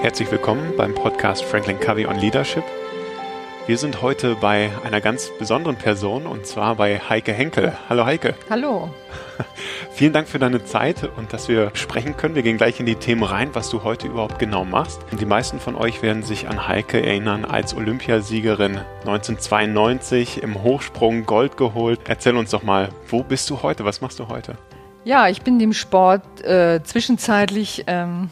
Herzlich willkommen beim Podcast Franklin Covey on Leadership. Wir sind heute bei einer ganz besonderen Person und zwar bei Heike Henkel. Hallo Heike. Hallo. Vielen Dank für deine Zeit und dass wir sprechen können. Wir gehen gleich in die Themen rein, was du heute überhaupt genau machst. Die meisten von euch werden sich an Heike erinnern als Olympiasiegerin 1992 im Hochsprung Gold geholt. Erzähl uns doch mal, wo bist du heute? Was machst du heute? Ja, ich bin dem Sport äh, zwischenzeitlich ähm,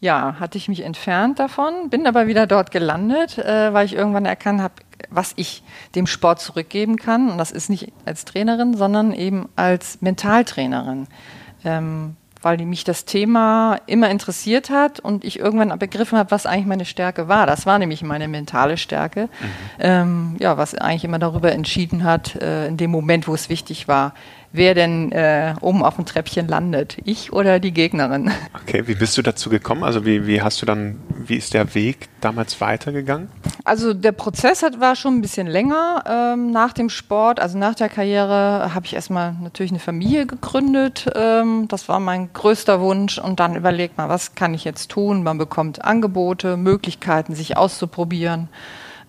ja, hatte ich mich entfernt davon, bin aber wieder dort gelandet, äh, weil ich irgendwann erkannt habe, was ich dem Sport zurückgeben kann. Und das ist nicht als Trainerin, sondern eben als Mentaltrainerin. Ähm, weil mich das Thema immer interessiert hat und ich irgendwann begriffen habe, was eigentlich meine Stärke war. Das war nämlich meine mentale Stärke, mhm. ähm, ja, was eigentlich immer darüber entschieden hat, äh, in dem Moment, wo es wichtig war, wer denn äh, oben auf dem Treppchen landet, ich oder die Gegnerin. Okay, wie bist du dazu gekommen? Also wie, wie hast du dann, wie ist der Weg damals weitergegangen? Also der Prozess hat, war schon ein bisschen länger ähm, nach dem Sport. Also nach der Karriere habe ich erstmal natürlich eine Familie gegründet. Ähm, das war mein größter Wunsch. Und dann überlegt man, was kann ich jetzt tun? Man bekommt Angebote, Möglichkeiten, sich auszuprobieren.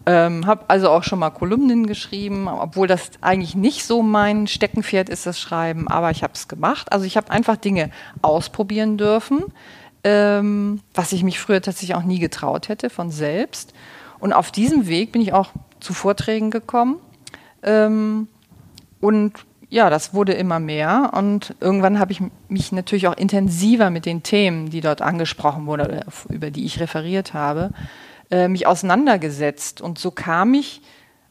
Ähm, habe also auch schon mal Kolumnen geschrieben, obwohl das eigentlich nicht so mein Steckenpferd ist, das Schreiben, aber ich habe es gemacht. Also ich habe einfach Dinge ausprobieren dürfen, ähm, was ich mich früher tatsächlich auch nie getraut hätte von selbst. Und auf diesem Weg bin ich auch zu Vorträgen gekommen. Ähm, und ja, das wurde immer mehr und irgendwann habe ich mich natürlich auch intensiver mit den Themen, die dort angesprochen wurden, über die ich referiert habe, äh, mich auseinandergesetzt. Und so kam ich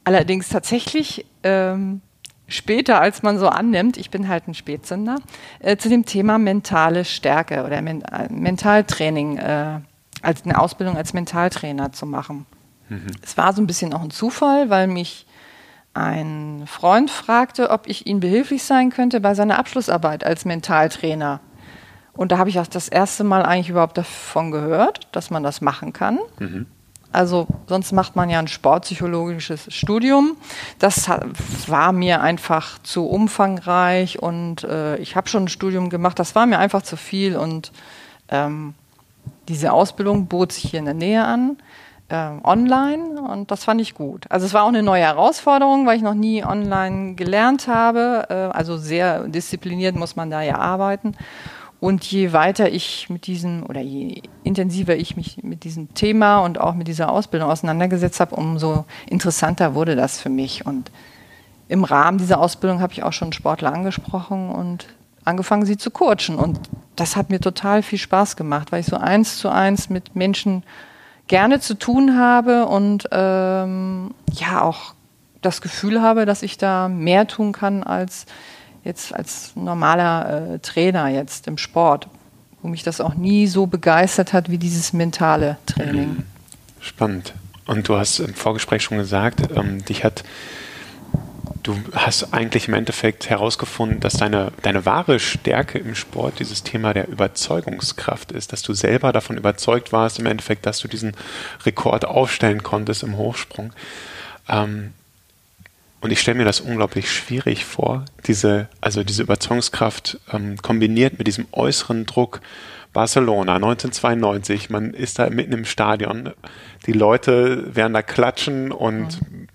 allerdings tatsächlich ähm, später, als man so annimmt, ich bin halt ein Spätzünder, äh, zu dem Thema mentale Stärke oder Men äh, Mentaltraining, äh, als eine Ausbildung als Mentaltrainer zu machen. Mhm. Es war so ein bisschen auch ein Zufall, weil mich ein Freund fragte, ob ich ihm behilflich sein könnte bei seiner Abschlussarbeit als Mentaltrainer. Und da habe ich auch das erste Mal eigentlich überhaupt davon gehört, dass man das machen kann. Mhm. Also sonst macht man ja ein sportpsychologisches Studium. Das war mir einfach zu umfangreich und äh, ich habe schon ein Studium gemacht. Das war mir einfach zu viel und ähm, diese Ausbildung bot sich hier in der Nähe an, äh, online und das fand ich gut. Also es war auch eine neue Herausforderung, weil ich noch nie online gelernt habe. Äh, also sehr diszipliniert muss man da ja arbeiten. Und je weiter ich mit diesem oder je intensiver ich mich mit diesem Thema und auch mit dieser Ausbildung auseinandergesetzt habe, umso interessanter wurde das für mich. Und im Rahmen dieser Ausbildung habe ich auch schon Sportler angesprochen und angefangen, sie zu coachen. Und das hat mir total viel Spaß gemacht, weil ich so eins zu eins mit Menschen gerne zu tun habe und ähm, ja auch das Gefühl habe, dass ich da mehr tun kann als jetzt als normaler äh, Trainer jetzt im Sport, wo mich das auch nie so begeistert hat wie dieses mentale Training. Spannend. Und du hast im Vorgespräch schon gesagt, ähm, dich hat, du hast eigentlich im Endeffekt herausgefunden, dass deine, deine wahre Stärke im Sport dieses Thema der Überzeugungskraft ist, dass du selber davon überzeugt warst, im Endeffekt, dass du diesen Rekord aufstellen konntest im Hochsprung. Ähm, und ich stelle mir das unglaublich schwierig vor, diese, also diese Überzeugungskraft ähm, kombiniert mit diesem äußeren Druck. Barcelona 1992, man ist da mitten im Stadion, die Leute werden da klatschen und mhm.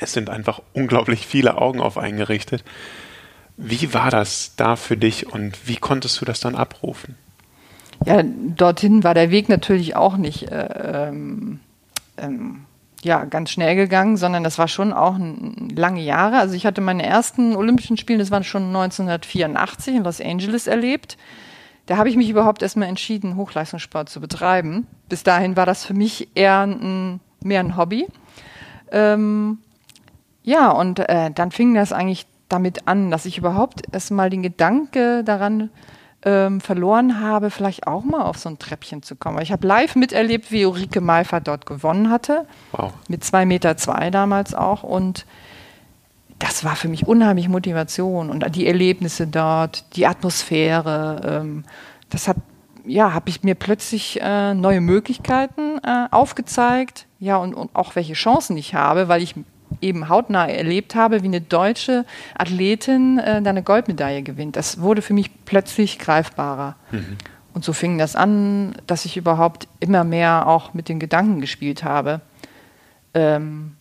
es sind einfach unglaublich viele Augen auf einen gerichtet. Wie war das da für dich und wie konntest du das dann abrufen? Ja, dorthin war der Weg natürlich auch nicht äh, ähm, ähm ja, ganz schnell gegangen, sondern das war schon auch lange Jahre. Also ich hatte meine ersten Olympischen Spiele, das waren schon 1984 in Los Angeles erlebt. Da habe ich mich überhaupt erstmal entschieden, Hochleistungssport zu betreiben. Bis dahin war das für mich eher ein, mehr ein Hobby. Ähm, ja, und äh, dann fing das eigentlich damit an, dass ich überhaupt erstmal den Gedanke daran ähm, verloren habe, vielleicht auch mal auf so ein Treppchen zu kommen. Ich habe live miterlebt, wie Ulrike Malfer dort gewonnen hatte. Wow. Mit zwei Meter zwei damals auch. Und das war für mich unheimlich Motivation und die Erlebnisse dort, die Atmosphäre. Ähm, das hat, ja, habe ich mir plötzlich äh, neue Möglichkeiten äh, aufgezeigt. Ja, und, und auch welche Chancen ich habe, weil ich eben hautnah erlebt habe, wie eine deutsche Athletin äh, eine Goldmedaille gewinnt. Das wurde für mich plötzlich greifbarer. Mhm. Und so fing das an, dass ich überhaupt immer mehr auch mit den Gedanken gespielt habe. Ähm,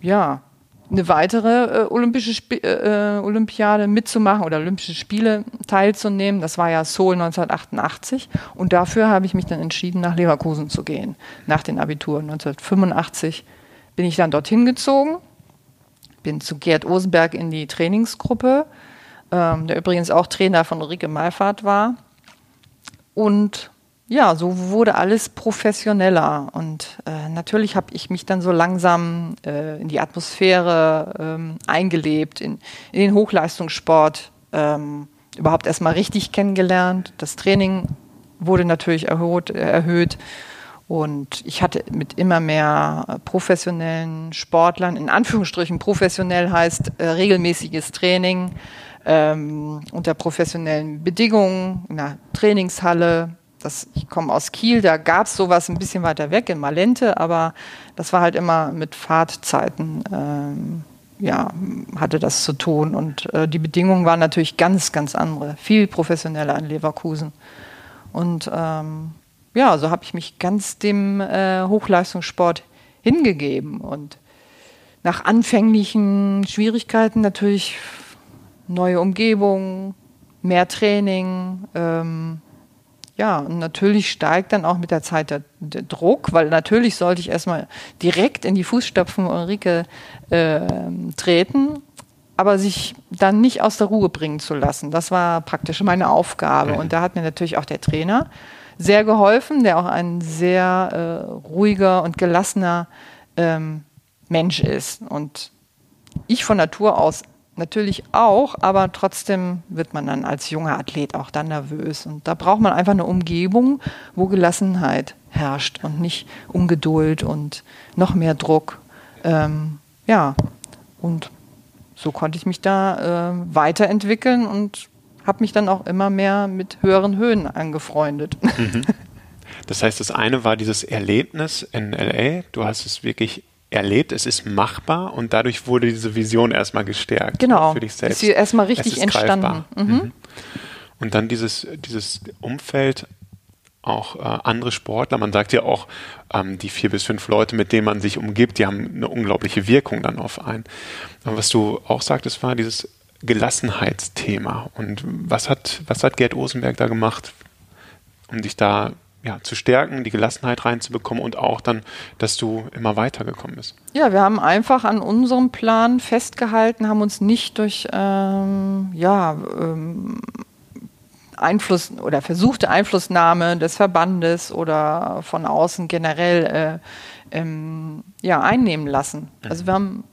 ja, eine weitere äh, olympische Sp äh, Olympiade mitzumachen oder Olympische Spiele teilzunehmen. Das war ja Seoul 1988 und dafür habe ich mich dann entschieden, nach Leverkusen zu gehen. Nach den Abituren 1985 bin ich dann dorthin gezogen, bin zu Gerd Osenberg in die Trainingsgruppe, ähm, der übrigens auch Trainer von Ulrike Malfahrt war. Und ja, so wurde alles professioneller. Und äh, natürlich habe ich mich dann so langsam äh, in die Atmosphäre ähm, eingelebt, in, in, den Hochleistungssport ähm, überhaupt erstmal richtig kennengelernt. Das Training wurde natürlich erhöht, erhöht. Und ich hatte mit immer mehr professionellen Sportlern, in Anführungsstrichen professionell heißt äh, regelmäßiges Training ähm, unter professionellen Bedingungen, in der Trainingshalle, das, ich komme aus Kiel, da gab es sowas ein bisschen weiter weg in Malente, aber das war halt immer mit Fahrtzeiten, ähm, ja, hatte das zu tun. Und äh, die Bedingungen waren natürlich ganz, ganz andere, viel professioneller in Leverkusen. Und ähm, ja, so habe ich mich ganz dem äh, Hochleistungssport hingegeben. Und nach anfänglichen Schwierigkeiten natürlich neue Umgebung, mehr Training, ähm, ja, und natürlich steigt dann auch mit der Zeit der, der Druck, weil natürlich sollte ich erstmal direkt in die Fußstapfen Ulrike äh, treten, aber sich dann nicht aus der Ruhe bringen zu lassen. Das war praktisch meine Aufgabe. Und da hat mir natürlich auch der Trainer sehr geholfen, der auch ein sehr äh, ruhiger und gelassener ähm, Mensch ist. Und ich von Natur aus Natürlich auch, aber trotzdem wird man dann als junger Athlet auch dann nervös. Und da braucht man einfach eine Umgebung, wo Gelassenheit herrscht und nicht Ungeduld und noch mehr Druck. Ähm, ja, und so konnte ich mich da äh, weiterentwickeln und habe mich dann auch immer mehr mit höheren Höhen angefreundet. Mhm. Das heißt, das eine war dieses Erlebnis in LA. Du hast es wirklich erlebt, es ist machbar und dadurch wurde diese Vision erstmal gestärkt. Genau. Für dich selbst. Ist sie erstmal richtig entstanden. Mhm. Mhm. Und dann dieses, dieses Umfeld, auch äh, andere Sportler, man sagt ja auch, ähm, die vier bis fünf Leute, mit denen man sich umgibt, die haben eine unglaubliche Wirkung dann auf einen. Und was du auch sagtest, war dieses Gelassenheitsthema. Und was hat, was hat Gerd Osenberg da gemacht, um dich da ja, zu stärken, die Gelassenheit reinzubekommen und auch dann, dass du immer weitergekommen bist. Ja, wir haben einfach an unserem Plan festgehalten, haben uns nicht durch ähm, ja, ähm, Einfluss oder versuchte Einflussnahme des Verbandes oder von außen generell äh, ähm, ja, einnehmen lassen. Also wir haben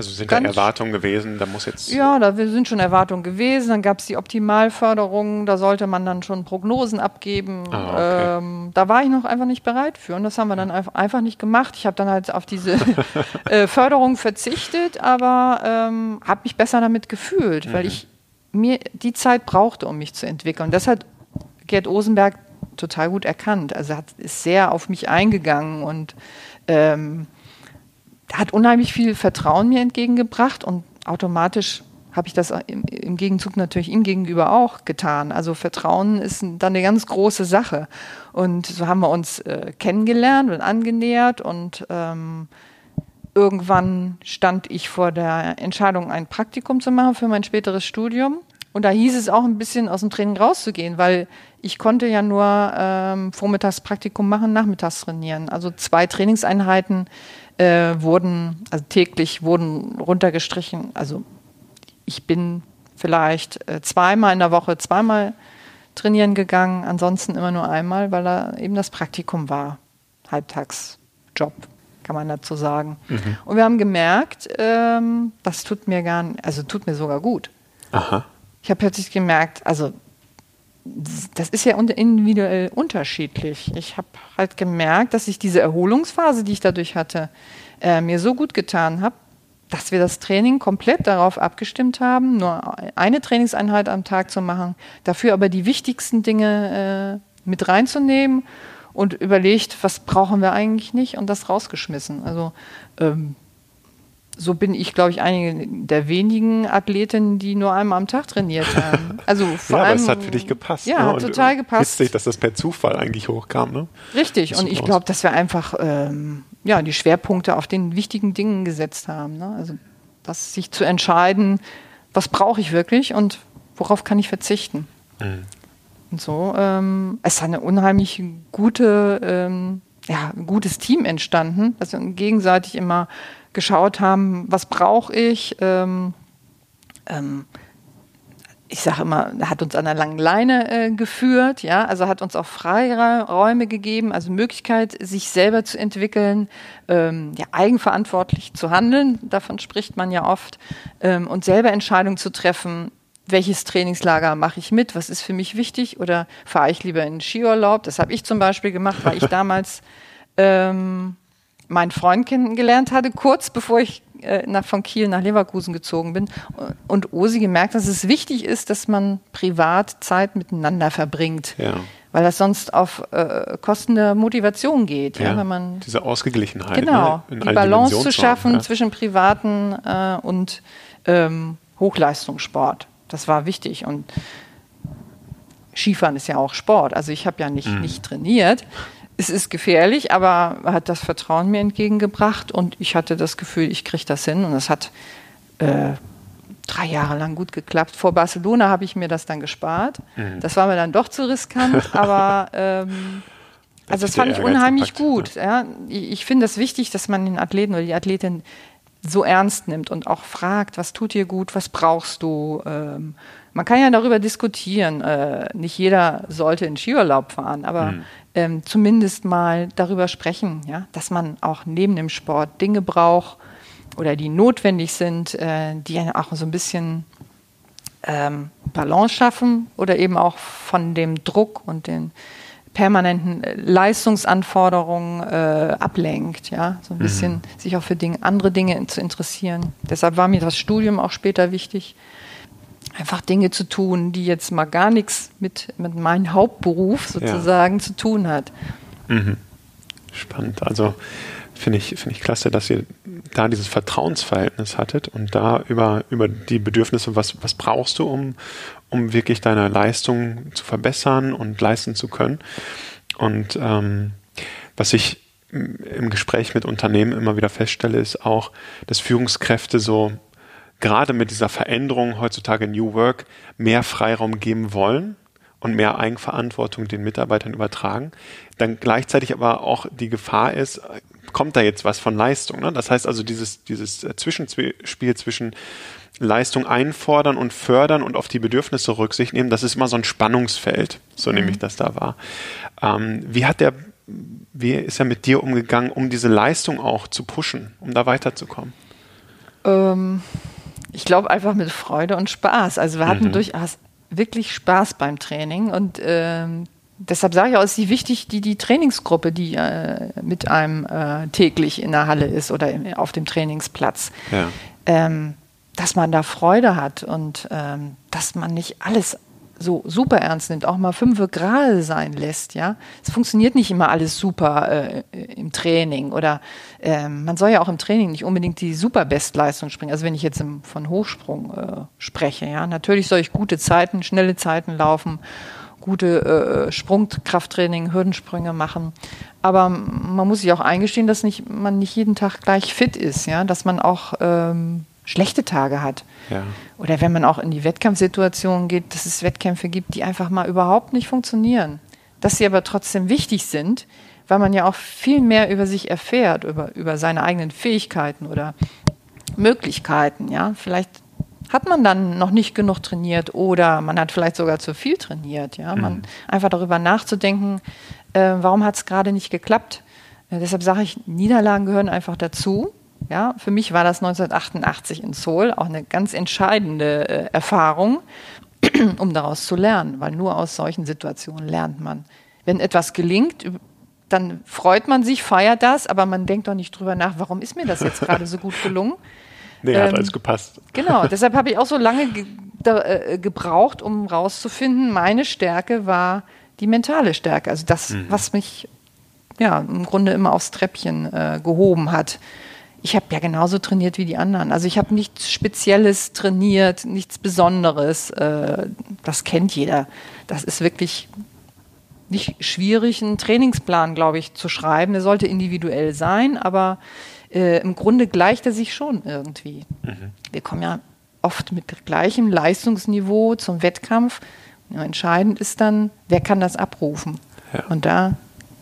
also sind da Erwartungen gewesen, da muss jetzt. Ja, da sind schon Erwartungen gewesen. Dann gab es die Optimalförderung, da sollte man dann schon Prognosen abgeben. Ah, okay. ähm, da war ich noch einfach nicht bereit für und das haben wir dann einfach nicht gemacht. Ich habe dann halt auf diese äh, Förderung verzichtet, aber ähm, habe mich besser damit gefühlt, mhm. weil ich mir die Zeit brauchte, um mich zu entwickeln. Das hat Gerd Osenberg total gut erkannt. Also hat, ist sehr auf mich eingegangen und ähm, hat unheimlich viel Vertrauen mir entgegengebracht und automatisch habe ich das im, Gegenzug natürlich ihm gegenüber auch getan. Also Vertrauen ist dann eine ganz große Sache. Und so haben wir uns äh, kennengelernt und angenähert und ähm, irgendwann stand ich vor der Entscheidung, ein Praktikum zu machen für mein späteres Studium. Und da hieß es auch ein bisschen aus dem Training rauszugehen, weil ich konnte ja nur ähm, vormittags Praktikum machen, nachmittags trainieren. Also zwei Trainingseinheiten äh, wurden, also täglich wurden runtergestrichen. Also ich bin vielleicht äh, zweimal in der Woche, zweimal trainieren gegangen, ansonsten immer nur einmal, weil da eben das Praktikum war. Halbtagsjob, kann man dazu sagen. Mhm. Und wir haben gemerkt, ähm, das tut mir gar nicht, also tut mir sogar gut. Aha. Ich habe plötzlich gemerkt, also das ist ja individuell unterschiedlich. Ich habe halt gemerkt, dass ich diese Erholungsphase, die ich dadurch hatte, äh, mir so gut getan habe, dass wir das Training komplett darauf abgestimmt haben, nur eine Trainingseinheit am Tag zu machen, dafür aber die wichtigsten Dinge äh, mit reinzunehmen und überlegt, was brauchen wir eigentlich nicht und das rausgeschmissen. Also ähm, so bin ich, glaube ich, einige der wenigen Athletinnen, die nur einmal am Tag trainiert haben. Also vor ja, allem, aber es hat für dich gepasst. Ja, ne? hat total gepasst. Witzig, dass das per Zufall eigentlich hochkam. Ne? Richtig, und ich glaube, dass wir einfach ähm, ja, die Schwerpunkte auf den wichtigen Dingen gesetzt haben. Ne? Also das sich zu entscheiden, was brauche ich wirklich und worauf kann ich verzichten. Mhm. Und so ähm, es ist eine unheimlich gute, ähm, ja, ein gutes Team entstanden, dass wir gegenseitig immer geschaut haben, was brauche ich. Ähm, ähm, ich sage immer, hat uns an der langen Leine äh, geführt, ja, also hat uns auch Freiräume gegeben, also Möglichkeit, sich selber zu entwickeln, ähm, ja, eigenverantwortlich zu handeln, davon spricht man ja oft, ähm, und selber Entscheidungen zu treffen, welches Trainingslager mache ich mit, was ist für mich wichtig oder fahre ich lieber in Skiurlaub, das habe ich zum Beispiel gemacht, weil ich damals ähm, meinen Freund kennengelernt hatte, kurz bevor ich äh, nach, von Kiel nach Leverkusen gezogen bin und Osi gemerkt, dass es wichtig ist, dass man privat Zeit miteinander verbringt. Ja. Weil das sonst auf äh, Kosten der Motivation geht. Ja, ja wenn man, diese Ausgeglichenheit. Genau, ne, die Balance zu schaffen zwischen privaten äh, und ähm, Hochleistungssport. Das war wichtig. Und Skifahren ist ja auch Sport. Also ich habe ja nicht, mhm. nicht trainiert es ist gefährlich, aber hat das Vertrauen mir entgegengebracht und ich hatte das Gefühl, ich kriege das hin und es hat äh, drei Jahre lang gut geklappt. Vor Barcelona habe ich mir das dann gespart. Mhm. Das war mir dann doch zu riskant, aber ähm, also das fand ich unheimlich gut. Ja. Ich, ich finde es das wichtig, dass man den Athleten oder die Athletin so ernst nimmt und auch fragt, was tut dir gut, was brauchst du. Ähm, man kann ja darüber diskutieren. Äh, nicht jeder sollte in Skiurlaub fahren, aber mhm ähm, zumindest mal darüber sprechen, ja, dass man auch neben dem Sport Dinge braucht oder die notwendig sind, äh, die auch so ein bisschen ähm, Balance schaffen oder eben auch von dem Druck und den permanenten äh, Leistungsanforderungen äh, ablenkt, ja, so ein mhm. bisschen sich auch für Dinge, andere Dinge zu interessieren. Deshalb war mir das Studium auch später wichtig, einfach Dinge zu tun, die jetzt mal gar nichts mit, mit meinem Hauptberuf sozusagen ja. zu tun hat. Mhm. Spannend. Also finde ich, finde ich klasse, dass ihr da dieses Vertrauensverhältnis hattet und da über, über die Bedürfnisse, was, was brauchst du, um, um wirklich deine Leistung zu verbessern und leisten zu können. Und ähm, was ich im Gespräch mit Unternehmen immer wieder feststelle, ist auch, dass Führungskräfte so gerade mit dieser Veränderung heutzutage New Work mehr Freiraum geben wollen und mehr Eigenverantwortung den Mitarbeitern übertragen, dann gleichzeitig aber auch die Gefahr ist, kommt da jetzt was von Leistung. Ne? Das heißt also dieses, dieses Zwischenspiel zwischen Leistung einfordern und fördern und auf die Bedürfnisse Rücksicht nehmen, das ist immer so ein Spannungsfeld, so mhm. nehme ich das da wahr. Ähm, wie hat der, wie ist er mit dir umgegangen, um diese Leistung auch zu pushen, um da weiterzukommen? Ähm, ich glaube einfach mit Freude und Spaß. Also wir hatten mhm. durchaus wirklich Spaß beim Training und ähm, deshalb sage ich auch, ist wichtig, die, die Trainingsgruppe, die äh, mit einem äh, täglich in der Halle ist oder im, auf dem Trainingsplatz, ja. ähm, dass man da Freude hat und ähm, dass man nicht alles so super ernst nimmt, auch mal fünf Grad sein lässt, ja. Es funktioniert nicht immer alles super äh, im Training oder äh, man soll ja auch im Training nicht unbedingt die super Bestleistung springen. Also wenn ich jetzt im, von Hochsprung äh, spreche, ja, natürlich soll ich gute Zeiten, schnelle Zeiten laufen, gute äh, Sprungkrafttraining, Hürdensprünge machen. Aber man muss sich auch eingestehen, dass nicht, man nicht jeden Tag gleich fit ist, ja, dass man auch ähm, schlechte Tage hat. Ja. Oder wenn man auch in die Wettkampfsituation geht, dass es Wettkämpfe gibt, die einfach mal überhaupt nicht funktionieren. Dass sie aber trotzdem wichtig sind, weil man ja auch viel mehr über sich erfährt, über, über seine eigenen Fähigkeiten oder Möglichkeiten. Ja? Vielleicht hat man dann noch nicht genug trainiert oder man hat vielleicht sogar zu viel trainiert. Ja? Man mhm. einfach darüber nachzudenken, äh, warum hat es gerade nicht geklappt. Äh, deshalb sage ich, Niederlagen gehören einfach dazu. Ja, für mich war das 1988 in Seoul auch eine ganz entscheidende äh, Erfahrung, um daraus zu lernen, weil nur aus solchen Situationen lernt man. Wenn etwas gelingt, dann freut man sich, feiert das, aber man denkt doch nicht drüber nach, warum ist mir das jetzt gerade so gut gelungen? Nee, ähm, hat alles gepasst. Genau, deshalb habe ich auch so lange ge da, äh, gebraucht, um rauszufinden, meine Stärke war die mentale Stärke, also das, mhm. was mich ja im Grunde immer aufs Treppchen äh, gehoben hat ich habe ja genauso trainiert wie die anderen. Also ich habe nichts Spezielles trainiert, nichts Besonderes. Äh, das kennt jeder. Das ist wirklich nicht schwierig, einen Trainingsplan, glaube ich, zu schreiben. Der sollte individuell sein, aber äh, im Grunde gleicht er sich schon irgendwie. Mhm. Wir kommen ja oft mit gleichem Leistungsniveau zum Wettkampf. Ja, entscheidend ist dann, wer kann das abrufen? Ja. Und da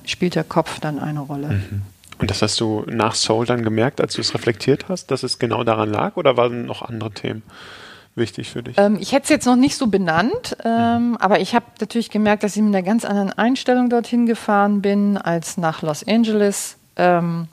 spielt der Kopf dann eine Rolle. Mhm. Und das hast du nach Soul dann gemerkt, als du es reflektiert hast, dass es genau daran lag oder waren noch andere Themen wichtig für dich? Ähm, ich hätte es jetzt noch nicht so benannt, ähm, mhm. aber ich habe natürlich gemerkt, dass ich mit einer ganz anderen Einstellung dorthin gefahren bin als nach Los Angeles. Ähm,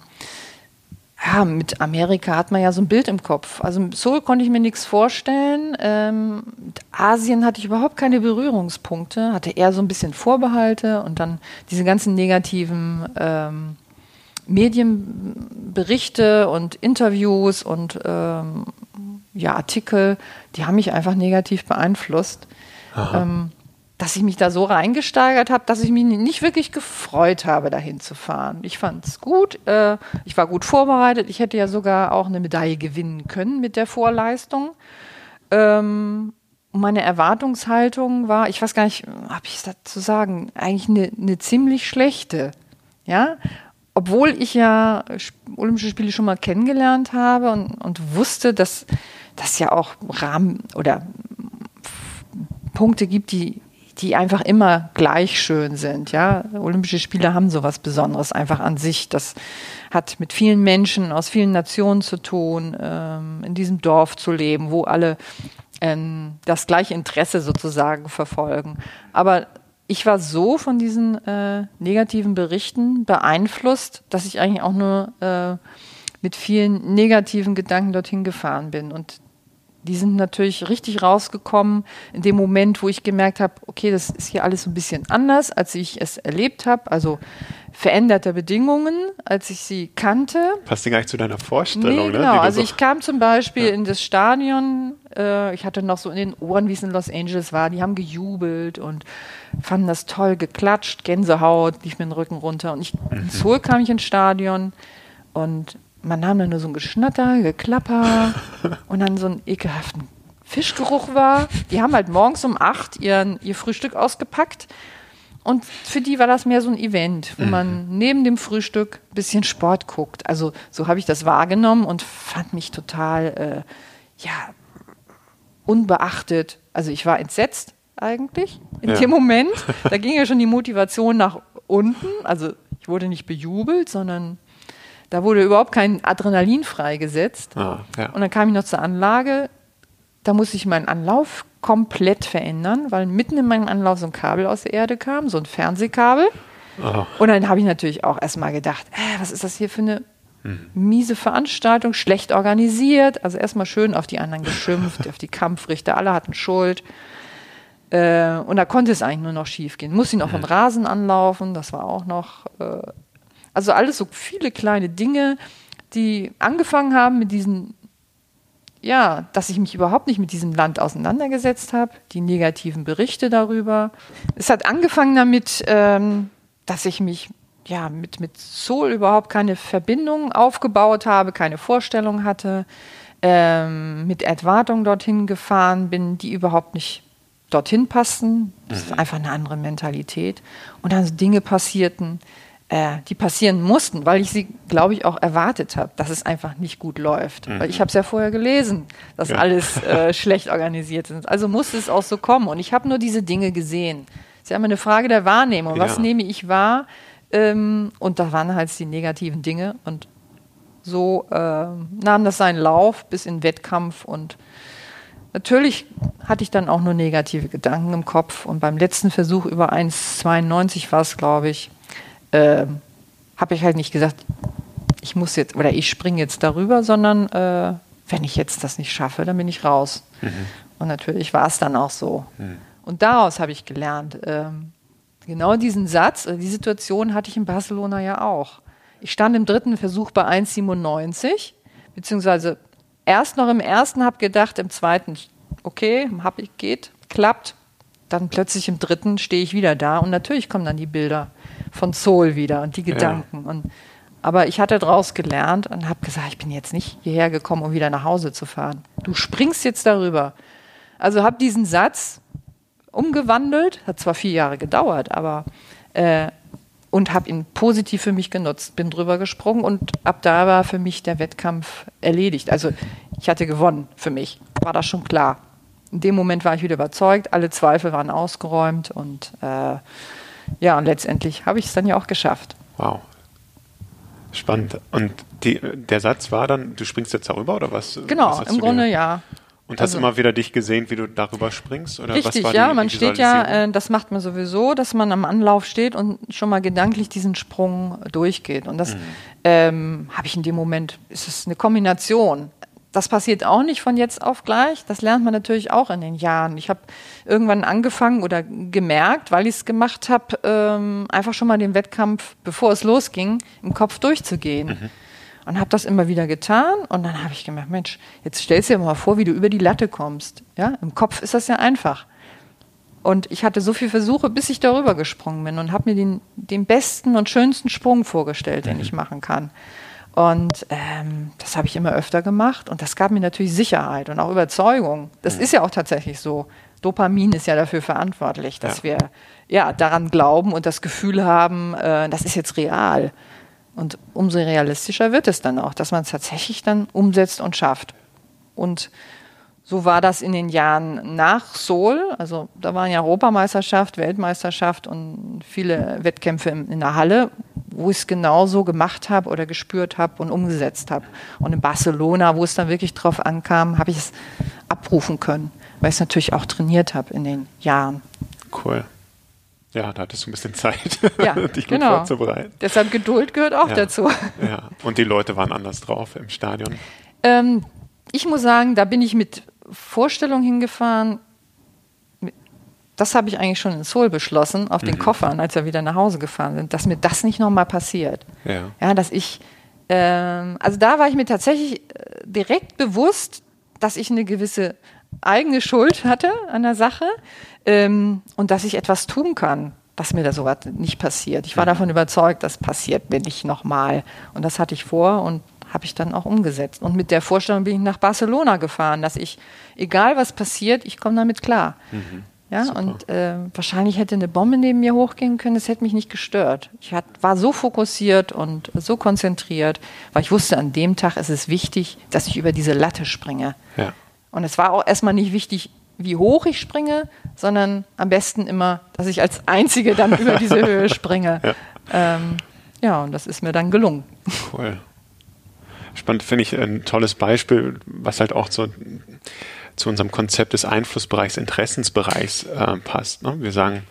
ja, mit Amerika hat man ja so ein Bild im Kopf. Also Seoul konnte ich mir nichts vorstellen. Ähm, mit Asien hatte ich überhaupt keine Berührungspunkte, hatte eher so ein bisschen Vorbehalte und dann diese ganzen negativen ähm, Medienberichte und Interviews und ähm, ja, Artikel, die haben mich einfach negativ beeinflusst. Ähm, dass ich mich da so reingesteigert habe, dass ich mich nicht wirklich gefreut habe, dahin zu fahren. Ich fand es gut, äh, ich war gut vorbereitet, ich hätte ja sogar auch eine Medaille gewinnen können mit der Vorleistung. Ähm, meine Erwartungshaltung war, ich weiß gar nicht, habe ich dazu sagen, eigentlich eine, eine ziemlich schlechte. Ja, obwohl ich ja Olympische Spiele schon mal kennengelernt habe und, und wusste, dass das ja auch Rahmen oder Punkte gibt, die die einfach immer gleich schön sind. Ja, Olympische Spiele haben sowas Besonderes einfach an sich. Das hat mit vielen Menschen aus vielen Nationen zu tun, ähm, in diesem Dorf zu leben, wo alle ähm, das gleiche Interesse sozusagen verfolgen. Aber ich war so von diesen äh, negativen Berichten beeinflusst, dass ich eigentlich auch nur äh, mit vielen negativen Gedanken dorthin gefahren bin. Und die sind natürlich richtig rausgekommen in dem Moment, wo ich gemerkt habe, okay, das ist hier alles ein bisschen anders, als ich es erlebt habe. Also veränderte Bedingungen, als ich sie kannte. Passt gar nicht zu deiner Vorstellung, nee, ne? Genau, also so ich kam zum Beispiel ja. in das Stadion, äh, ich hatte noch so in den Ohren, wie es in Los Angeles war, die haben gejubelt und fanden das toll, geklatscht, Gänsehaut, lief mir den Rücken runter. Und ich, mhm. in Seoul kam ich ins Stadion und man nahm dann nur so ein Geschnatter, Geklapper und dann so einen ekelhaften Fischgeruch war. Die haben halt morgens um acht ihren, ihr Frühstück ausgepackt. Und für die war das mehr so ein Event, wo mhm. man neben dem Frühstück ein bisschen Sport guckt. Also so habe ich das wahrgenommen und fand mich total, äh, ja, unbeachtet. Also ich war entsetzt eigentlich in ja. dem Moment. Da ging ja schon die Motivation nach unten. Also ich wurde nicht bejubelt, sondern da wurde überhaupt kein Adrenalin freigesetzt. Ah, ja. Und dann kam ich noch zur Anlage. Da musste ich meinen Anlauf komplett verändern, weil mitten in meinem Anlauf so ein Kabel aus der Erde kam, so ein Fernsehkabel. Oh. Und dann habe ich natürlich auch erstmal gedacht, äh, was ist das hier für eine hm. miese Veranstaltung, schlecht organisiert. Also erstmal schön auf die anderen geschimpft, auf die Kampfrichter, alle hatten Schuld. Äh, und da konnte es eigentlich nur noch schief gehen. Musste ihn auch von hm. Rasen anlaufen, das war auch noch äh, also alles so viele kleine Dinge, die angefangen haben mit diesen, ja, dass ich mich überhaupt nicht mit diesem Land auseinandergesetzt habe, die negativen Berichte darüber. Es hat angefangen damit, ähm, dass ich mich ja, mit, mit Soul überhaupt keine Verbindung aufgebaut habe, keine Vorstellung hatte, ähm, mit Erwartungen dorthin gefahren bin, die überhaupt nicht dorthin passten. Das ist mhm. einfach eine andere Mentalität. Und dann so Dinge passierten, äh, die passieren mussten, weil ich sie, glaube ich, auch erwartet habe, dass es einfach nicht gut läuft. Mhm. Weil ich habe es ja vorher gelesen, dass ja. alles äh, schlecht organisiert ist. Also musste es auch so kommen. Und ich habe nur diese Dinge gesehen. Es ist ja immer eine Frage der Wahrnehmung. Was nehme ich wahr? Ähm, und da waren halt die negativen Dinge. Und so äh, nahm das seinen Lauf bis in Wettkampf und Natürlich hatte ich dann auch nur negative Gedanken im Kopf und beim letzten Versuch über 1,92 war es, glaube ich, äh, habe ich halt nicht gesagt, ich muss jetzt oder ich springe jetzt darüber, sondern äh, wenn ich jetzt das nicht schaffe, dann bin ich raus. Mhm. Und natürlich war es dann auch so. Mhm. Und daraus habe ich gelernt. Ähm, genau diesen Satz, äh, die Situation hatte ich in Barcelona ja auch. Ich stand im dritten Versuch bei 1,97, beziehungsweise erst noch im ersten habe gedacht, im zweiten, okay, hab ich, geht, klappt. Dann plötzlich im dritten stehe ich wieder da und natürlich kommen dann die Bilder von Soul wieder und die Gedanken. Ja. Und Aber ich hatte daraus gelernt und habe gesagt, ich bin jetzt nicht hierher gekommen, um wieder nach Hause zu fahren. Du springst jetzt darüber. Also habe diesen Satz umgewandelt, hat zwar vier Jahre gedauert, aber äh, und habe ihn positiv für mich genutzt, bin drüber gesprungen und ab da war für mich der Wettkampf erledigt. Also ich hatte gewonnen für mich, war das schon klar. In dem Moment war ich wieder überzeugt, alle Zweifel waren ausgeräumt und äh, ja, und letztendlich habe ich es dann ja auch geschafft. Wow. Spannend. Und die, der Satz war dann, du springst jetzt darüber oder was? Genau, was im Grunde ja. Und hast du also, immer wieder dich gesehen, wie du darüber springst? Oder richtig, was war ja, die, man steht ja, äh, das macht man sowieso, dass man am Anlauf steht und schon mal gedanklich diesen Sprung durchgeht. Und das mhm. ähm, habe ich in dem Moment, ist es eine Kombination. Das passiert auch nicht von jetzt auf gleich. Das lernt man natürlich auch in den Jahren. Ich habe irgendwann angefangen oder gemerkt, weil ich es gemacht habe, ähm, einfach schon mal den Wettkampf, bevor es losging, im Kopf durchzugehen. Mhm und habe das immer wieder getan und dann habe ich gemerkt, Mensch, jetzt stellst du dir mal vor, wie du über die Latte kommst. Ja, im Kopf ist das ja einfach. Und ich hatte so viele Versuche, bis ich darüber gesprungen bin und habe mir den, den besten und schönsten Sprung vorgestellt, den mhm. ich machen kann. Und ähm, das habe ich immer öfter gemacht und das gab mir natürlich Sicherheit und auch Überzeugung. Das mhm. ist ja auch tatsächlich so. Dopamin ist ja dafür verantwortlich, dass ja. wir ja daran glauben und das Gefühl haben, äh, das ist jetzt real. Und umso realistischer wird es dann auch, dass man es tatsächlich dann umsetzt und schafft. Und so war das in den Jahren nach Seoul. Also da waren ja Europameisterschaft, Weltmeisterschaft und viele Wettkämpfe in, der Halle, wo ich es genauso gemacht habe oder gespürt habe und umgesetzt habe. Und in Barcelona, wo es dann wirklich drauf ankam, habe ich es abrufen können, weil ich es natürlich auch trainiert habe in den Jahren. Cool. Ja, da hattest du ein bisschen Zeit, ja, dich gut genau. vorzubereiten. Deshalb Geduld gehört auch ja, dazu. Ja, und die Leute waren anders drauf im Stadion. Ähm, ich muss sagen, da bin ich mit Vorstellung hingefahren. Das habe ich eigentlich schon in Seoul beschlossen, auf den mhm. Koffern, als wir wieder nach Hause gefahren sind, dass mir das nicht nochmal passiert. Ja. ja, dass ich, ähm, also da war ich mir tatsächlich äh, direkt bewusst, dass ich eine gewisse eigene Schuld hatte an der Sache ähm, und dass ich etwas tun kann, dass mir da sowas nicht passiert. Ich war mhm. davon überzeugt, das passiert mir nicht nochmal. Und das hatte ich vor und habe ich dann auch umgesetzt. Und mit der Vorstellung bin ich nach Barcelona gefahren, dass ich, egal was passiert, ich komme damit klar. Mhm. Ja, Super. und äh, wahrscheinlich hätte eine Bombe neben mir hochgehen können, das hätte mich nicht gestört. Ich hat, war so fokussiert und so konzentriert, weil ich wusste, an dem Tag ist es wichtig, dass ich über diese Latte springe. Ja. Und es war auch erstmal nicht wichtig, wie hoch ich springe, sondern am besten immer, dass ich als Einzige dann über diese Höhe springe. Ja. Ähm, ja, und das ist mir dann gelungen. Cool. Spannend finde ich ein tolles Beispiel, was halt auch so zu unserem Konzept des Einflussbereichs, Interessensbereichs äh, passt. Ne? Wir sagen,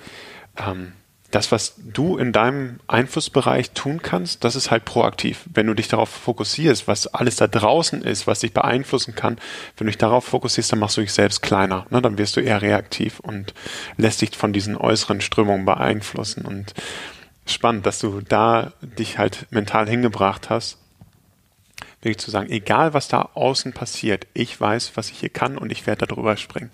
ähm, das, was du in deinem Einflussbereich tun kannst, das ist halt proaktiv. Wenn du dich darauf fokussierst, was alles da draußen ist, was dich beeinflussen kann, wenn du dich darauf fokussierst, dann machst du dich selbst kleiner. Ne? Dann wirst du eher reaktiv und lässt dich von diesen äußeren Strömungen beeinflussen. Und spannend, dass du da dich halt mental hingebracht hast, wirklich zu sagen, egal was da außen passiert, ich weiß, was ich hier kann und ich werde darüber springen.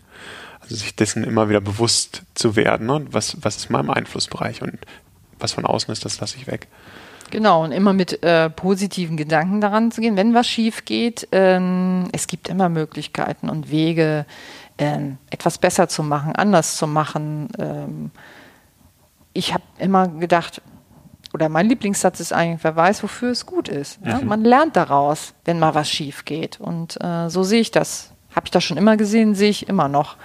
Also sich dessen immer wieder bewusst zu werden, ne? was, was ist mein Einflussbereich und was von außen ist, das lasse ich weg. Genau, und immer mit äh, positiven Gedanken daran zu gehen, wenn was schief geht. Ähm, es gibt immer Möglichkeiten und Wege, ähm, etwas besser zu machen, anders zu machen. Ähm, ich habe immer gedacht, oder mein Lieblingssatz ist eigentlich, wer weiß, wofür es gut ist. Mhm. Ja? Man lernt daraus, wenn mal was schief geht. Und äh, so sehe ich das. Habe ich das schon immer gesehen, sehe ich immer noch.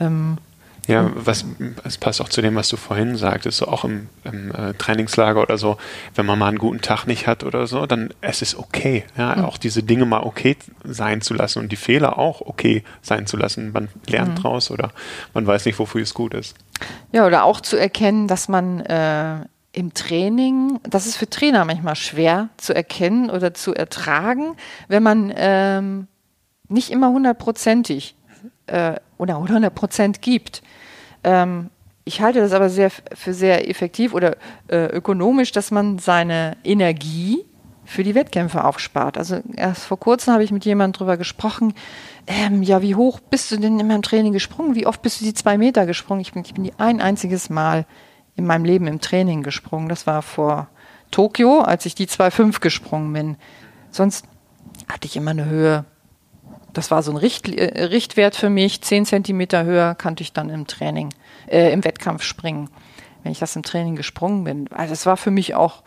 Ähm, ja, was es passt auch zu dem, was du vorhin sagtest, so auch im, im äh, Trainingslager oder so, wenn man mal einen guten Tag nicht hat oder so, dann es ist okay, ja, mhm. auch diese Dinge mal okay sein zu lassen und die Fehler auch okay sein zu lassen. Man lernt mhm. draus oder man weiß nicht, wofür es gut ist. Ja, oder auch zu erkennen, dass man äh, im Training, das ist für Trainer manchmal schwer zu erkennen oder zu ertragen, wenn man ähm, nicht immer hundertprozentig äh, oder 100 Prozent gibt. Ähm, ich halte das aber sehr, für sehr effektiv oder äh, ökonomisch, dass man seine Energie für die Wettkämpfe aufspart. Also erst vor kurzem habe ich mit jemandem darüber gesprochen, ähm, ja, wie hoch bist du denn in meinem Training gesprungen? Wie oft bist du die zwei Meter gesprungen? Ich bin, ich bin die ein einziges Mal in meinem Leben im Training gesprungen. Das war vor Tokio, als ich die 2,5 gesprungen bin. Sonst hatte ich immer eine Höhe. Das war so ein Richt, äh, Richtwert für mich. 10 Zentimeter höher kannte ich dann im Training, äh, im Wettkampf springen, wenn ich das im Training gesprungen bin. Also es war für mich auch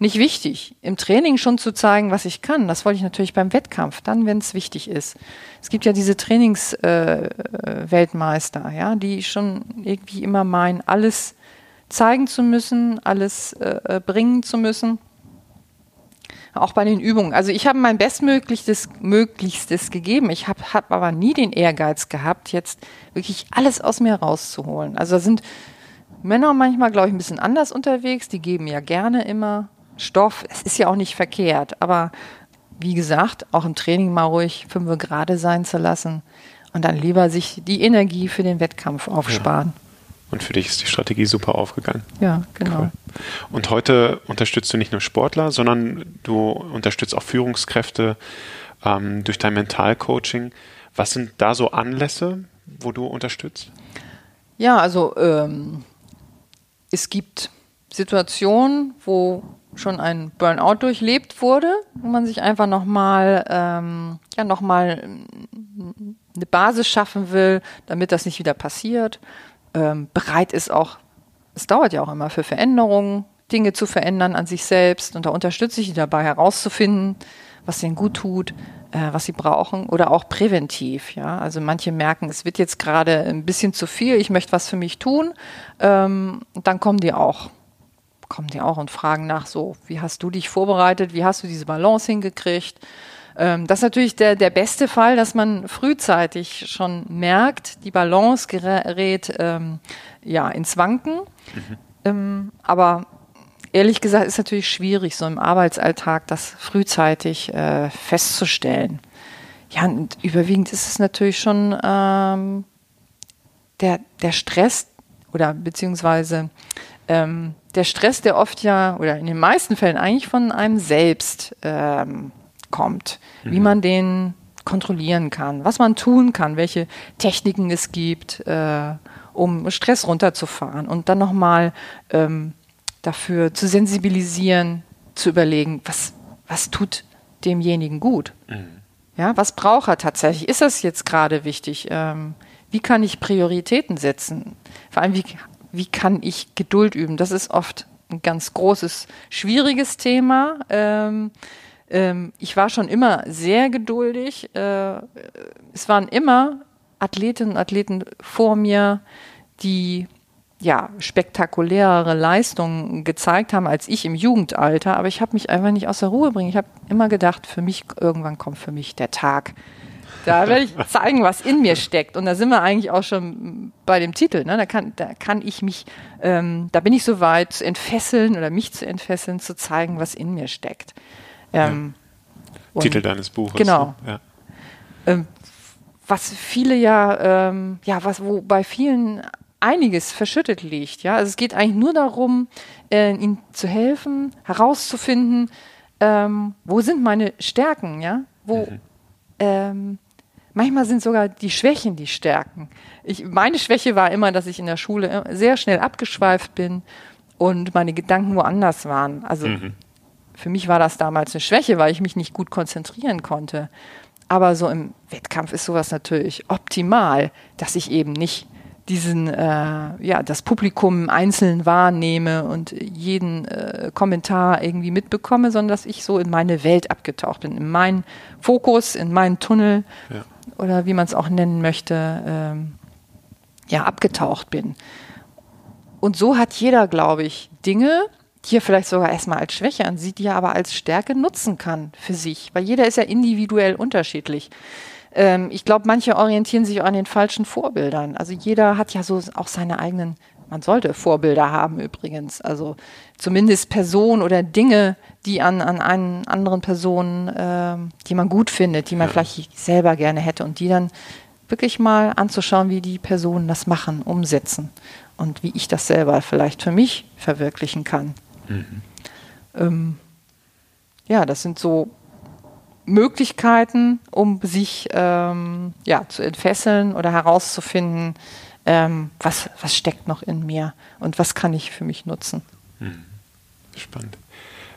nicht wichtig, im Training schon zu zeigen, was ich kann. Das wollte ich natürlich beim Wettkampf, dann, wenn es wichtig ist. Es gibt ja diese Trainingsweltmeister, äh, ja, die schon irgendwie immer meinen, alles zeigen zu müssen, alles äh, bringen zu müssen. Auch bei den Übungen. Also ich habe mein Bestmöglichstes Möglichstes gegeben. Ich habe hab aber nie den Ehrgeiz gehabt, jetzt wirklich alles aus mir rauszuholen. Also da sind Männer manchmal, glaube ich, ein bisschen anders unterwegs. Die geben ja gerne immer Stoff. Es ist ja auch nicht verkehrt, aber wie gesagt, auch im Training mal ruhig fünf gerade sein zu lassen und dann lieber sich die Energie für den Wettkampf aufsparen. Ja. Und für dich ist die Strategie super aufgegangen. Ja, genau. Cool. Und heute unterstützt du nicht nur Sportler, sondern du unterstützt auch Führungskräfte ähm, durch dein Mentalcoaching. Was sind da so Anlässe, wo du unterstützt? Ja, also ähm, es gibt Situationen, wo schon ein Burnout durchlebt wurde, wo man sich einfach nochmal ähm, ja, noch eine Basis schaffen will, damit das nicht wieder passiert. Ähm, bereit ist auch, es dauert ja auch immer für Veränderungen, Dinge zu verändern an sich selbst und da unterstütze ich sie dabei herauszufinden, was ihnen gut tut, äh, was sie brauchen oder auch präventiv. Ja, also manche merken, es wird jetzt gerade ein bisschen zu viel, ich möchte was für mich tun, ähm, dann kommen die auch kommen die auch und fragen nach so, wie hast du dich vorbereitet, wie hast du diese Balance hingekriegt? Ähm, das ist natürlich der, der beste Fall, dass man frühzeitig schon merkt, die Balance gerät ähm, ja, ins Wanken. Mhm. Ähm, aber ehrlich gesagt ist natürlich schwierig, so im Arbeitsalltag das frühzeitig äh, festzustellen. Ja, und überwiegend ist es natürlich schon ähm, der, der Stress oder beziehungsweise ähm, der Stress, der oft ja oder in den meisten Fällen eigentlich von einem selbst ähm, kommt, mhm. wie man den kontrollieren kann, was man tun kann, welche Techniken es gibt, äh, um Stress runterzufahren und dann nochmal ähm, dafür zu sensibilisieren, zu überlegen, was, was tut demjenigen gut? Mhm. Ja, was braucht er tatsächlich? Ist das jetzt gerade wichtig? Ähm, wie kann ich Prioritäten setzen? Vor allem, wie wie kann ich Geduld üben? Das ist oft ein ganz großes, schwieriges Thema. Ähm, ähm, ich war schon immer sehr geduldig. Äh, es waren immer Athletinnen und Athleten vor mir, die ja, spektakulärere Leistungen gezeigt haben als ich im Jugendalter, aber ich habe mich einfach nicht aus der Ruhe bringen. Ich habe immer gedacht, für mich irgendwann kommt für mich der Tag, da werde ich zeigen, was in mir steckt. Und da sind wir eigentlich auch schon bei dem Titel. Ne? Da, kann, da kann ich mich, ähm, da bin ich so weit zu entfesseln oder mich zu entfesseln, zu zeigen, was in mir steckt. Ähm, ja. Titel deines Buches. Genau. Ne? Ja. Ähm, was viele ja, ähm, ja, was, wo bei vielen einiges verschüttet liegt. Ja, also es geht eigentlich nur darum, äh, ihnen zu helfen, herauszufinden, ähm, wo sind meine Stärken, ja, wo, mhm. ähm, Manchmal sind sogar die Schwächen die Stärken. Ich, meine Schwäche war immer, dass ich in der Schule sehr schnell abgeschweift bin und meine Gedanken woanders waren. Also mhm. Für mich war das damals eine Schwäche, weil ich mich nicht gut konzentrieren konnte. Aber so im Wettkampf ist sowas natürlich optimal, dass ich eben nicht diesen, äh, ja, das Publikum einzeln wahrnehme und jeden äh, Kommentar irgendwie mitbekomme, sondern dass ich so in meine Welt abgetaucht bin, in meinen Fokus, in meinen Tunnel. Ja oder wie man es auch nennen möchte, ähm, ja, abgetaucht bin. Und so hat jeder, glaube ich, Dinge, die er vielleicht sogar erstmal als Schwäche ansieht, die er aber als Stärke nutzen kann für sich. Weil jeder ist ja individuell unterschiedlich. Ähm, ich glaube, manche orientieren sich auch an den falschen Vorbildern. Also jeder hat ja so auch seine eigenen man sollte Vorbilder haben übrigens. Also zumindest Personen oder Dinge, die an, an einen anderen Personen, äh, die man gut findet, die man ja. vielleicht selber gerne hätte und die dann wirklich mal anzuschauen, wie die Personen das machen, umsetzen und wie ich das selber vielleicht für mich verwirklichen kann. Mhm. Ähm, ja, das sind so Möglichkeiten, um sich ähm, ja, zu entfesseln oder herauszufinden, ähm, was, was steckt noch in mir und was kann ich für mich nutzen. Hm. Spannend.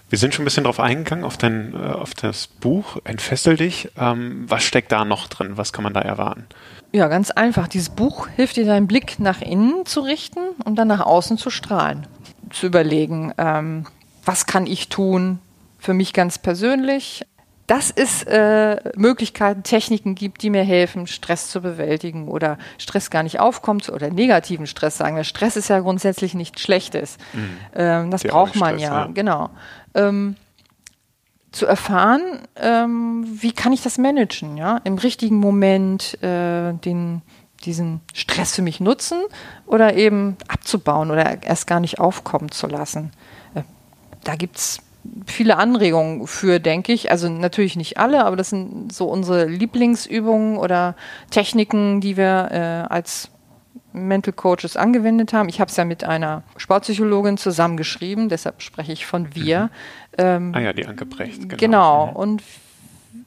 Wir sind schon ein bisschen drauf eingegangen, auf, dein, äh, auf das Buch Entfessel dich. Ähm, was steckt da noch drin? Was kann man da erwarten? Ja, ganz einfach. Dieses Buch hilft dir, deinen Blick nach innen zu richten und dann nach außen zu strahlen. Zu überlegen, ähm, was kann ich tun für mich ganz persönlich, dass es äh, Möglichkeiten, Techniken gibt, die mir helfen, Stress zu bewältigen oder Stress gar nicht aufkommt oder negativen Stress sagen wir. Stress ist ja grundsätzlich nichts Schlechtes. Mhm. Ähm, das Der braucht man Stress, ja, ja, genau. Ähm, zu erfahren, ähm, wie kann ich das managen, ja, im richtigen Moment äh, den, diesen Stress für mich nutzen oder eben abzubauen oder erst gar nicht aufkommen zu lassen. Äh, da gibt es viele Anregungen für, denke ich. Also natürlich nicht alle, aber das sind so unsere Lieblingsübungen oder Techniken, die wir äh, als Mental Coaches angewendet haben. Ich habe es ja mit einer Sportpsychologin zusammengeschrieben, deshalb spreche ich von wir. Mhm. Ähm, ah ja, die Anke Brecht. Genau. genau. Mhm. Und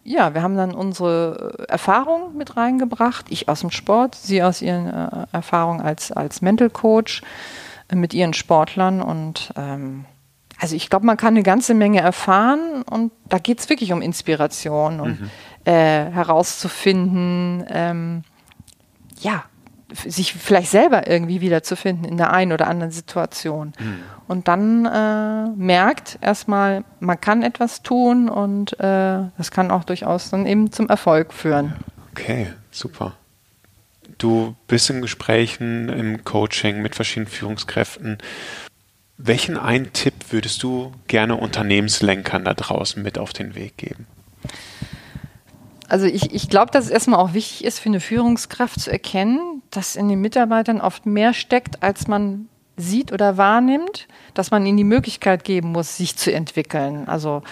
ja, wir haben dann unsere Erfahrung mit reingebracht. Ich aus dem Sport, sie aus ihren äh, Erfahrungen als, als Mental Coach äh, mit ihren Sportlern und ähm, also ich glaube, man kann eine ganze Menge erfahren und da geht es wirklich um Inspiration und mhm. äh, herauszufinden, ähm, ja, sich vielleicht selber irgendwie wiederzufinden in der einen oder anderen Situation. Mhm. Und dann äh, merkt erstmal, man kann etwas tun und äh, das kann auch durchaus dann eben zum Erfolg führen. Okay, super. Du bist in Gesprächen, im Coaching mit verschiedenen Führungskräften. Welchen einen Tipp würdest du gerne Unternehmenslenkern da draußen mit auf den Weg geben? Also ich, ich glaube, dass es erstmal auch wichtig ist für eine Führungskraft zu erkennen, dass in den Mitarbeitern oft mehr steckt, als man sieht oder wahrnimmt, dass man ihnen die Möglichkeit geben muss, sich zu entwickeln. Also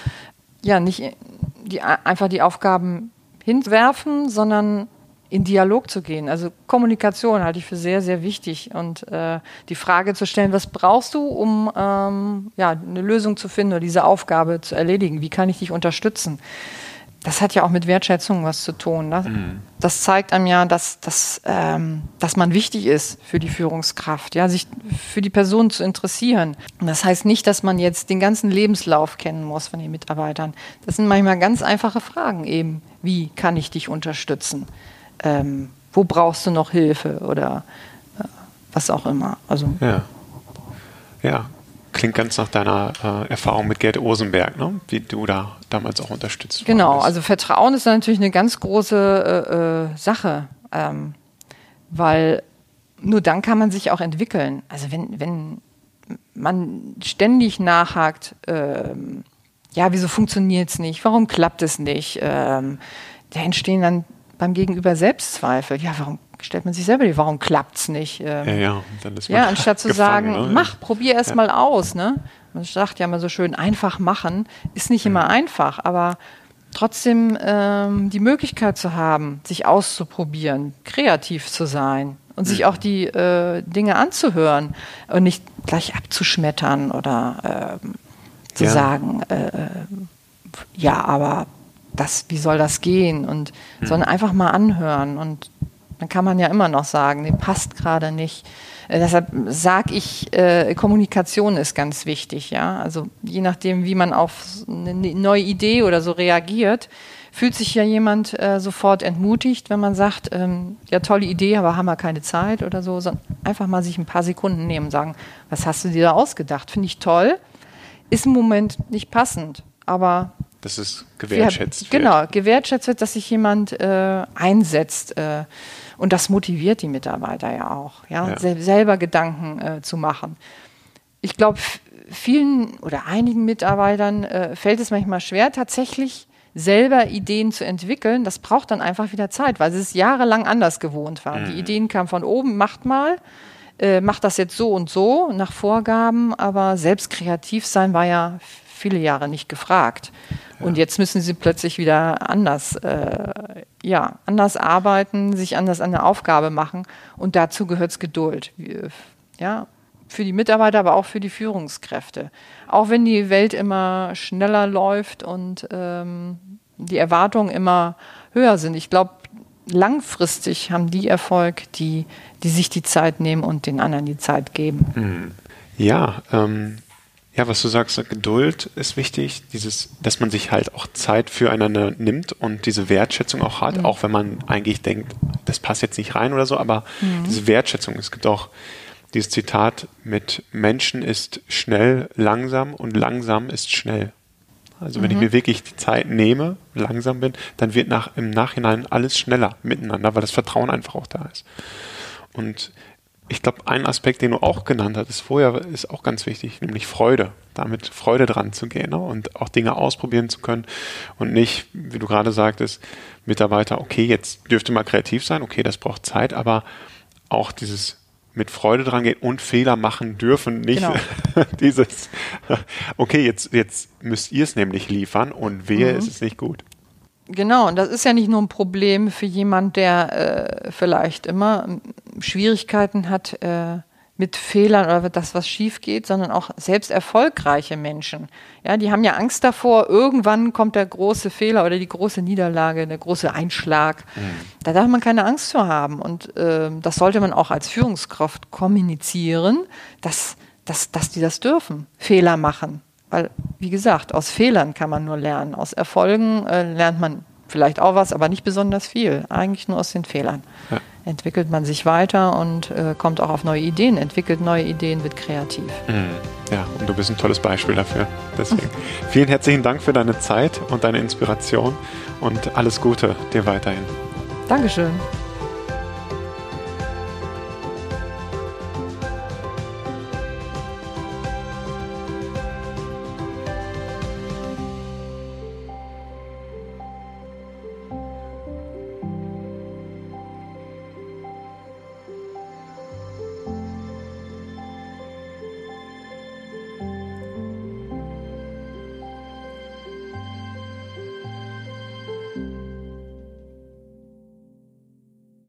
ja, nicht die, einfach die Aufgaben hinwerfen, sondern in Dialog zu gehen. Also Kommunikation halte ich für sehr, sehr wichtig. Und äh, die Frage zu stellen, was brauchst du, um ähm, ja, eine Lösung zu finden oder diese Aufgabe zu erledigen? Wie kann ich dich unterstützen? Das hat ja auch mit Wertschätzung was zu tun. Ne? Mhm. Das zeigt einem ja, dass, dass, ähm, dass man wichtig ist für die Führungskraft, ja, sich für die Person zu interessieren. Und das heißt nicht, dass man jetzt den ganzen Lebenslauf kennen muss von den Mitarbeitern. Das sind manchmal ganz einfache Fragen eben. Wie kann ich dich unterstützen? ähm, wo brauchst du noch Hilfe oder äh, was auch immer. Also, ja. ja, klingt ganz nach deiner äh, Erfahrung mit Gerd Osenberg, ne? wie du da damals auch unterstützt Genau, also Vertrauen ist natürlich eine ganz große äh, äh, Sache, ähm, weil nur dann kann man sich auch entwickeln. Also wenn, wenn man ständig nachhakt, ähm, ja, wieso funktioniert es nicht, warum klappt es nicht, ähm, da entstehen dann beim Gegenüber Selbstzweifel. Ja, warum stellt man sich selber die, warum klappt es nicht? Ähm, ja, ja, dann ist man ja, anstatt zu sagen, ne? mach, probier erst ja. mal aus. Ne? Man sagt ja immer so schön, einfach machen, ist nicht immer einfach, aber trotzdem ähm, die Möglichkeit zu haben, sich auszuprobieren, kreativ zu sein und sich auch die äh, Dinge anzuhören und nicht gleich abzuschmettern oder äh, zu ja. sagen, äh, äh, ja, aber das, wie soll das gehen? Und mhm. sondern einfach mal anhören. Und dann kann man ja immer noch sagen, nee, passt gerade nicht. Äh, deshalb sage ich, äh, Kommunikation ist ganz wichtig, ja. Also je nachdem, wie man auf eine neue Idee oder so reagiert, fühlt sich ja jemand äh, sofort entmutigt, wenn man sagt, ähm, ja, tolle Idee, aber haben wir keine Zeit oder so, sondern einfach mal sich ein paar Sekunden nehmen und sagen, was hast du dir da ausgedacht? Finde ich toll. Ist im Moment nicht passend, aber dass es gewertschätzt ja, genau, wird. Genau, gewertschätzt wird, dass sich jemand äh, einsetzt. Äh, und das motiviert die Mitarbeiter ja auch, ja, ja. Sel selber Gedanken äh, zu machen. Ich glaube, vielen oder einigen Mitarbeitern äh, fällt es manchmal schwer, tatsächlich selber Ideen zu entwickeln. Das braucht dann einfach wieder Zeit, weil sie es jahrelang anders gewohnt waren. Mhm. Die Ideen kamen von oben, macht mal, äh, macht das jetzt so und so nach Vorgaben, aber selbst kreativ sein war ja viele Jahre nicht gefragt. Und jetzt müssen sie plötzlich wieder anders, äh, ja, anders arbeiten, sich anders an der Aufgabe machen. Und dazu gehört es Geduld. Ja, für die Mitarbeiter, aber auch für die Führungskräfte. Auch wenn die Welt immer schneller läuft und ähm, die Erwartungen immer höher sind. Ich glaube, langfristig haben die Erfolg, die, die sich die Zeit nehmen und den anderen die Zeit geben. Hm. Ja, ähm, Ja, was du sagst, Geduld ist wichtig, dieses, dass man sich halt auch Zeit füreinander nimmt und diese Wertschätzung auch hat, mhm. auch wenn man eigentlich denkt, das passt jetzt nicht rein oder so, aber mhm. diese Wertschätzung, es gibt auch dieses Zitat mit Menschen ist schnell langsam und langsam ist schnell. Also wenn mhm. ich mir wirklich die Zeit nehme, langsam bin, dann wird nach, im Nachhinein alles schneller miteinander, weil das Vertrauen einfach auch da ist. Und ich glaube, ein Aspekt, den du auch genannt hattest vorher, ist auch ganz wichtig, nämlich Freude. Damit Freude dran zu gehen ne? und auch Dinge ausprobieren zu können und nicht, wie du gerade sagtest, Mitarbeiter, okay, jetzt dürfte mal kreativ sein, okay, das braucht Zeit, aber auch dieses mit Freude dran gehen und Fehler machen dürfen, nicht genau. dieses, okay, jetzt, jetzt müsst ihr es nämlich liefern und wehe, mhm. ist es nicht gut. Genau, und das ist ja nicht nur ein Problem für jemand, der äh, vielleicht immer Schwierigkeiten hat äh, mit Fehlern oder das, was schief geht, sondern auch selbst erfolgreiche Menschen. Ja, die haben ja Angst davor, irgendwann kommt der große Fehler oder die große Niederlage, der große Einschlag. Mhm. Da darf man keine Angst vor haben. Und äh, das sollte man auch als Führungskraft kommunizieren, dass, dass, dass die das dürfen, Fehler machen. Weil, wie gesagt, aus Fehlern kann man nur lernen. Aus Erfolgen äh, lernt man vielleicht auch was, aber nicht besonders viel. Eigentlich nur aus den Fehlern. Ja. Entwickelt man sich weiter und äh, kommt auch auf neue Ideen, entwickelt neue Ideen, wird kreativ. Mhm. Ja, und du bist ein tolles Beispiel dafür. Deswegen vielen herzlichen Dank für deine Zeit und deine Inspiration und alles Gute dir weiterhin. Dankeschön.